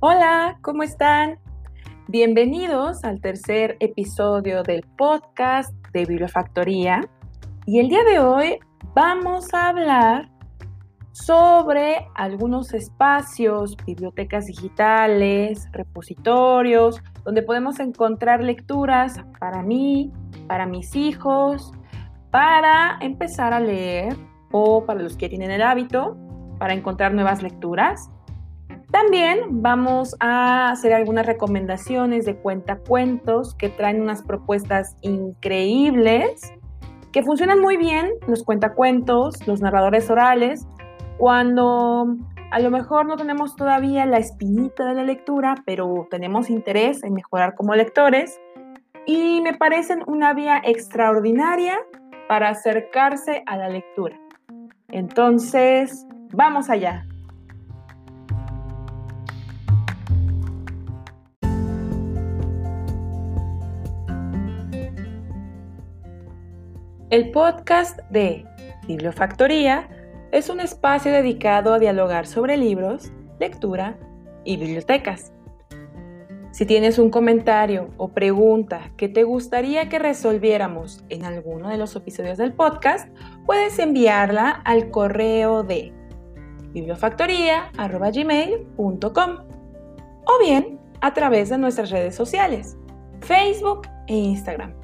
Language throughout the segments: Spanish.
Hola, ¿cómo están? Bienvenidos al tercer episodio del podcast de Bibliofactoría. Y el día de hoy vamos a hablar sobre algunos espacios, bibliotecas digitales, repositorios, donde podemos encontrar lecturas para mí, para mis hijos, para empezar a leer o para los que tienen el hábito, para encontrar nuevas lecturas. También vamos a hacer algunas recomendaciones de cuentacuentos que traen unas propuestas increíbles que funcionan muy bien los cuentacuentos, los narradores orales, cuando a lo mejor no tenemos todavía la espinita de la lectura, pero tenemos interés en mejorar como lectores y me parecen una vía extraordinaria para acercarse a la lectura. Entonces, vamos allá. El podcast de Bibliofactoría es un espacio dedicado a dialogar sobre libros, lectura y bibliotecas. Si tienes un comentario o pregunta que te gustaría que resolviéramos en alguno de los episodios del podcast, puedes enviarla al correo de bibliofactoría.gmail.com o bien a través de nuestras redes sociales, Facebook e Instagram.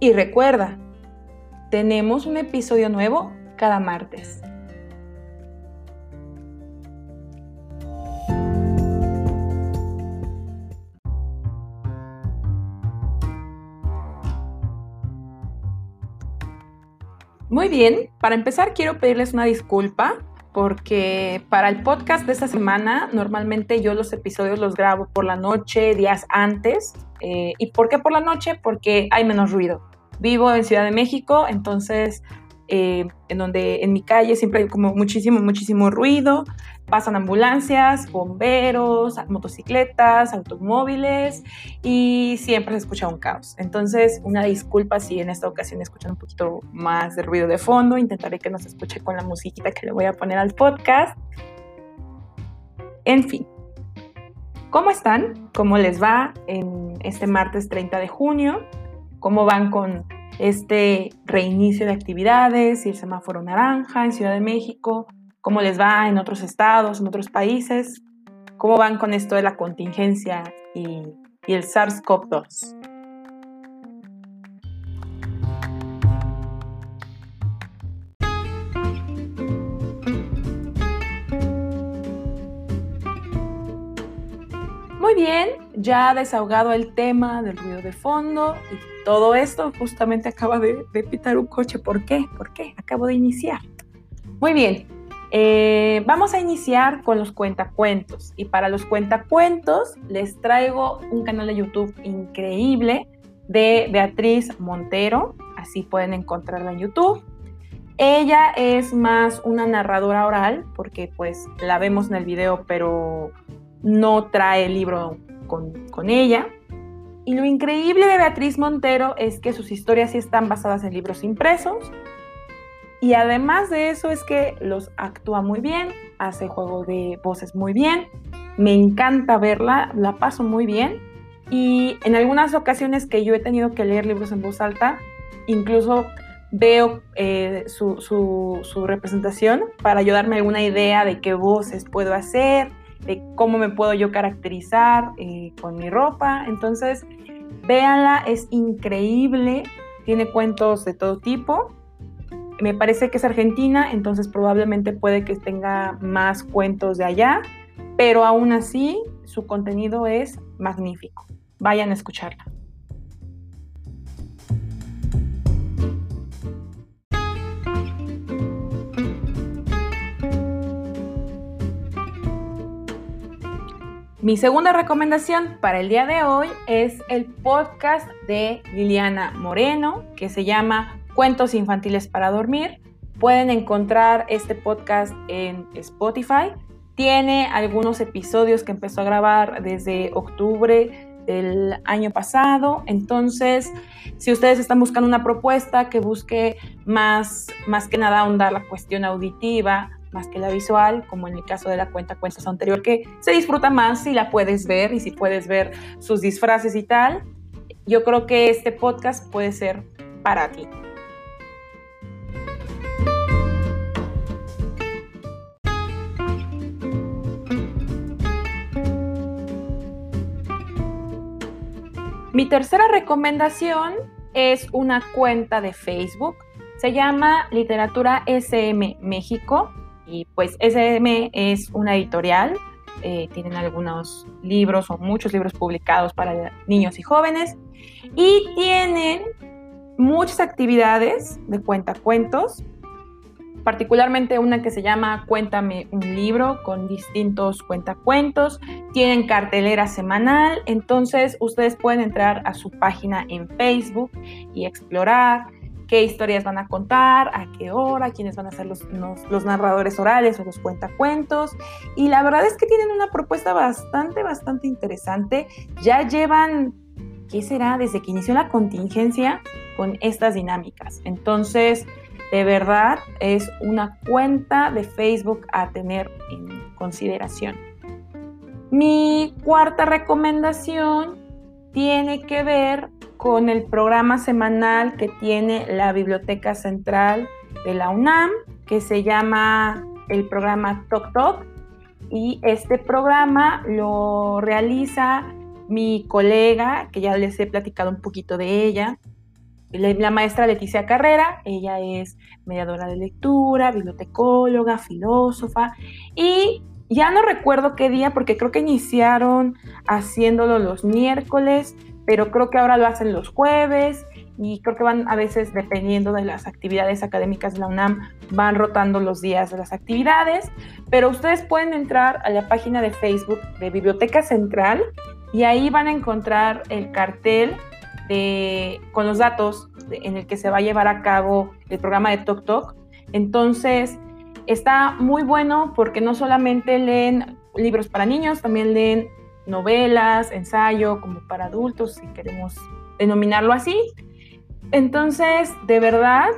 Y recuerda, tenemos un episodio nuevo cada martes. Muy bien, para empezar quiero pedirles una disculpa porque para el podcast de esta semana normalmente yo los episodios los grabo por la noche, días antes. Eh, ¿Y por qué por la noche? Porque hay menos ruido. Vivo en Ciudad de México, entonces eh, en donde en mi calle siempre hay como muchísimo, muchísimo ruido. Pasan ambulancias, bomberos, motocicletas, automóviles y siempre se escucha un caos. Entonces, una disculpa si en esta ocasión escuchan un poquito más de ruido de fondo. Intentaré que no se escuche con la musiquita que le voy a poner al podcast. En fin, ¿cómo están? ¿Cómo les va en este martes 30 de junio? Cómo van con este reinicio de actividades y el semáforo naranja en Ciudad de México, cómo les va en otros estados, en otros países, cómo van con esto de la contingencia y, y el SARS-CoV-2. Muy bien, ya desahogado el tema del ruido de fondo y todo esto, justamente acaba de, pitar un coche. ¿Por qué? ¿Por qué? Acabo de iniciar. Muy bien, eh, vamos a iniciar con los cuentacuentos. Y para los cuentacuentos les traigo un canal de YouTube increíble de Beatriz Montero. Así pueden encontrarla en YouTube. Ella es más una narradora oral, porque pues la vemos en el video, pero no trae el libro con, ella. Y lo increíble de Beatriz Montero es que sus historias sí están basadas en libros impresos. Y además de eso es que los actúa muy bien, hace juego de voces muy bien. Me encanta verla, la paso muy bien. Y en algunas ocasiones que yo he tenido que leer libros en voz alta, incluso veo eh, su, su, representación para ayudarme alguna idea de qué voces puedo hacer, de cómo me puedo yo caracterizar eh, con mi ropa. Entonces, véanla, es increíble, tiene cuentos de todo tipo. Me parece que es argentina, entonces probablemente puede que tenga más cuentos de allá, pero aún así su contenido es magnífico. Vayan a escucharla. Mi segunda recomendación para el día de hoy es el podcast de Liliana Moreno, que se llama Cuentos Infantiles para Dormir. Pueden encontrar este podcast en Spotify. Tiene algunos episodios que empezó a grabar desde octubre del año pasado. Entonces, si ustedes están buscando una propuesta que busque más, más que nada ahondar la cuestión auditiva, más que la visual, como en el caso de la cuenta cuentas anterior, que se disfruta más si la puedes ver y si puedes ver sus disfraces y tal. Yo creo que este podcast puede ser para ti. Mi tercera recomendación es una cuenta de Facebook. Se llama Literatura SM México y pues SM es una editorial. Eh, tienen algunos libros o muchos libros publicados para niños y jóvenes y tienen muchas actividades de cuentacuentos particularmente una que se llama Cuéntame un libro con distintos cuentacuentos. Tienen cartelera semanal, entonces ustedes pueden entrar a su página en Facebook y explorar qué historias van a contar, a qué hora, quiénes van a ser los, los, narradores orales o los cuentacuentos. Y la verdad es que tienen una propuesta bastante, bastante interesante. Ya llevan, ¿qué será? Desde que inició la contingencia con estas dinámicas. Entonces, de verdad es una cuenta de Facebook a tener en consideración. Mi cuarta recomendación tiene que ver con el programa semanal que tiene la Biblioteca Central de la UNAM, que se llama el programa Tok Tok. Y este programa lo realiza mi colega, que ya les he platicado un poquito de ella, la maestra Leticia Carrera, ella es mediadora de lectura, bibliotecóloga, filósofa y ya no recuerdo qué día porque creo que iniciaron haciéndolo los miércoles, pero creo que ahora lo hacen los jueves y creo que van a veces dependiendo de las actividades académicas de la UNAM, van rotando los días de las actividades, pero ustedes pueden entrar a la página de Facebook de Biblioteca Central y ahí van a encontrar el cartel con los datos en el que se va a llevar a cabo el programa de Tok Tok. Entonces, está muy bueno porque no solamente leen libros para niños, también leen novelas, ensayo, como para adultos, si queremos denominarlo así. Entonces, de verdad,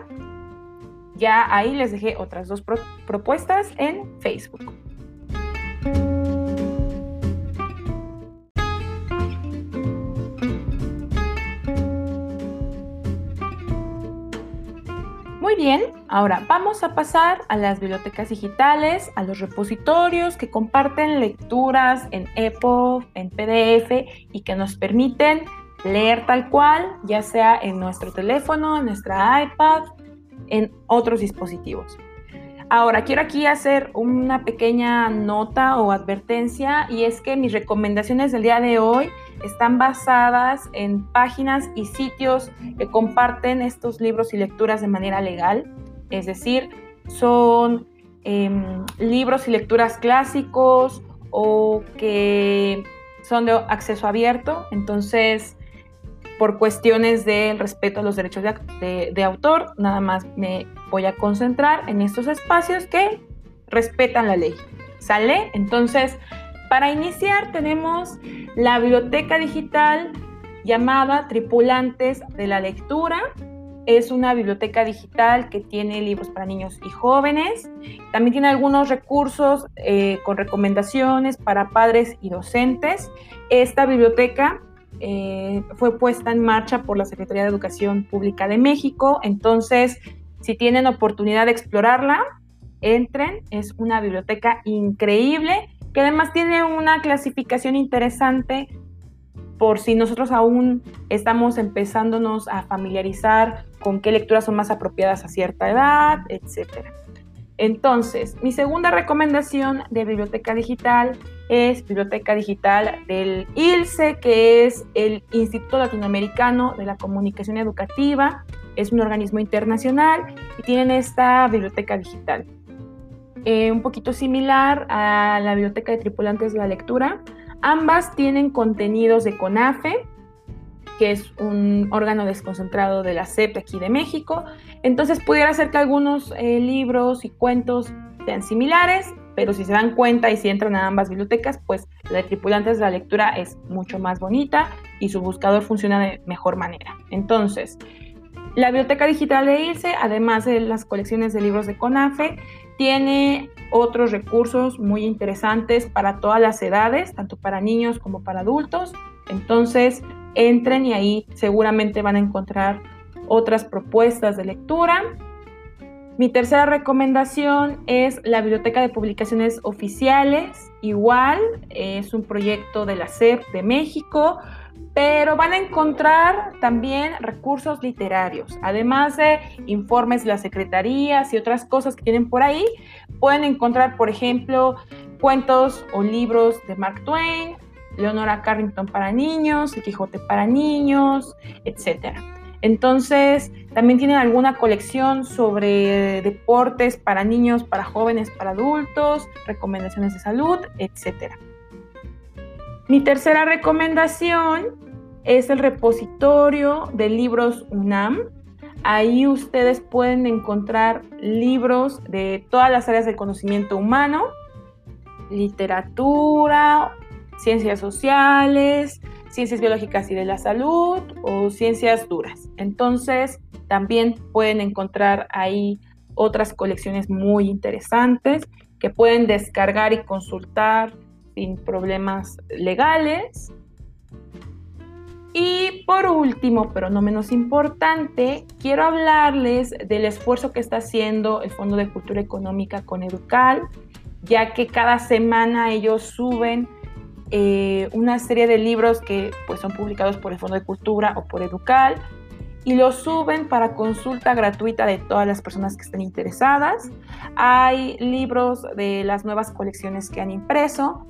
ya ahí les dejé otras dos propuestas en Facebook. Bien, ahora vamos a pasar a las bibliotecas digitales, a los repositorios que comparten lecturas en EPUB, en PDF y que nos permiten leer tal cual, ya sea en nuestro teléfono, en nuestra iPad, en otros dispositivos. Ahora, quiero aquí hacer una pequeña nota o advertencia y es que mis recomendaciones del día de hoy están basadas en páginas y sitios que comparten estos libros y lecturas de manera legal, es decir, son em, libros y lecturas clásicos o que son de acceso abierto, entonces por cuestiones del respeto a los derechos de, autor, nada más me voy a concentrar en estos espacios que respetan la ley. ¿Sale? Entonces, para iniciar tenemos la biblioteca digital llamada Tripulantes de la Lectura. Es una biblioteca digital que tiene libros para niños y jóvenes. También tiene algunos recursos eh, con recomendaciones para padres y docentes. Esta biblioteca eh, fue puesta en marcha por la Secretaría de Educación Pública de México. Entonces, si tienen oportunidad de explorarla, entren. Es una biblioteca increíble que además tiene una clasificación interesante por si nosotros aún estamos empezándonos a familiarizar con qué lecturas son más apropiadas a cierta edad, etc. Entonces, mi segunda recomendación de biblioteca digital es biblioteca digital del ILSE, que es el Instituto Latinoamericano de la Comunicación Educativa. Es un organismo internacional y tienen esta biblioteca digital. Eh, un poquito similar a la Biblioteca de Tripulantes de la Lectura. Ambas tienen contenidos de CONAFE, que es un órgano desconcentrado de la CEP aquí de México. Entonces pudiera ser que algunos eh, libros y cuentos sean similares, pero si se dan cuenta y si entran a ambas bibliotecas, pues la de Tripulantes de la Lectura es mucho más bonita y su buscador funciona de mejor manera. Entonces, la biblioteca digital de ILSE, además de las colecciones de libros de CONAFE, tiene otros recursos muy interesantes para todas las edades, tanto para niños como para adultos. Entonces, entren y ahí seguramente van a encontrar otras propuestas de lectura. Mi tercera recomendación es la Biblioteca de Publicaciones Oficiales. Igual, es un proyecto de la SEP de México, pero van a encontrar también recursos literarios. Además de informes de las secretarías y otras cosas que tienen por ahí, pueden encontrar, por ejemplo, cuentos o libros de Mark Twain, Leonora Carrington para niños, El Quijote para niños, etcétera. Entonces, también tienen alguna colección sobre deportes para niños, para jóvenes, para adultos, recomendaciones de salud, etc. Mi tercera recomendación es el repositorio de libros UNAM. Ahí ustedes pueden encontrar libros de todas las áreas del conocimiento humano, literatura, ciencias sociales, ciencias biológicas y de la salud o ciencias duras. Entonces, también pueden encontrar ahí otras colecciones muy interesantes que pueden descargar y consultar sin problemas legales. Y por último, pero no menos importante, quiero hablarles del esfuerzo que está haciendo el Fondo de Cultura Económica con Educal, ya que cada semana ellos suben eh, una serie de libros que pues, son publicados por el Fondo de Cultura o por Educal y los suben para consulta gratuita de todas las personas que estén interesadas. Hay libros de las nuevas colecciones que han impreso,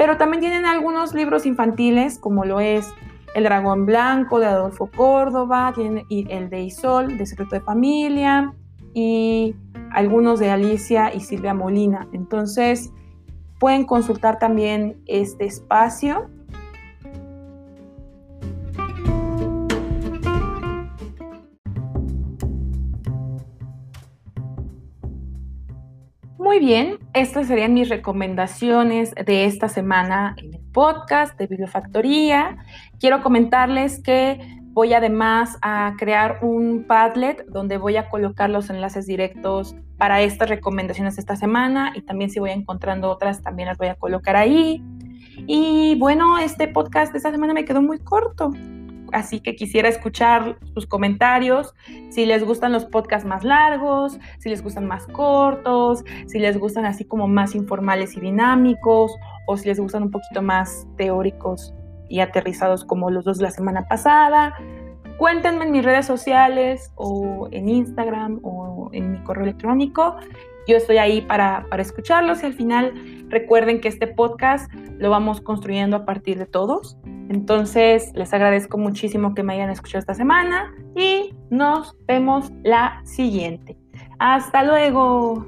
pero también tienen algunos libros infantiles como lo es El Dragón Blanco de Adolfo Córdoba, tienen el de Isol de Secreto de Familia y algunos de Alicia y Silvia Molina. Entonces, Pueden consultar también este espacio. Muy bien, estas serían mis recomendaciones de esta semana en el podcast de Bibliofactoría. Quiero comentarles que voy además a crear un Padlet donde voy a colocar los enlaces directos para estas recomendaciones esta semana y también si voy encontrando otras también las voy a colocar ahí. Y bueno, este podcast de esta semana me quedó muy corto, así que quisiera escuchar sus comentarios, si les gustan los podcasts más largos, si les gustan más cortos, si les gustan así como más informales y dinámicos, o si les gustan un poquito más teóricos y aterrizados como los dos de la semana pasada. Cuéntenme en mis redes sociales o en Instagram o en mi correo electrónico. Yo estoy ahí para, para escucharlos y al final recuerden que este podcast lo vamos construyendo a partir de todos. Entonces les agradezco muchísimo que me hayan escuchado esta semana y nos vemos la siguiente. Hasta luego.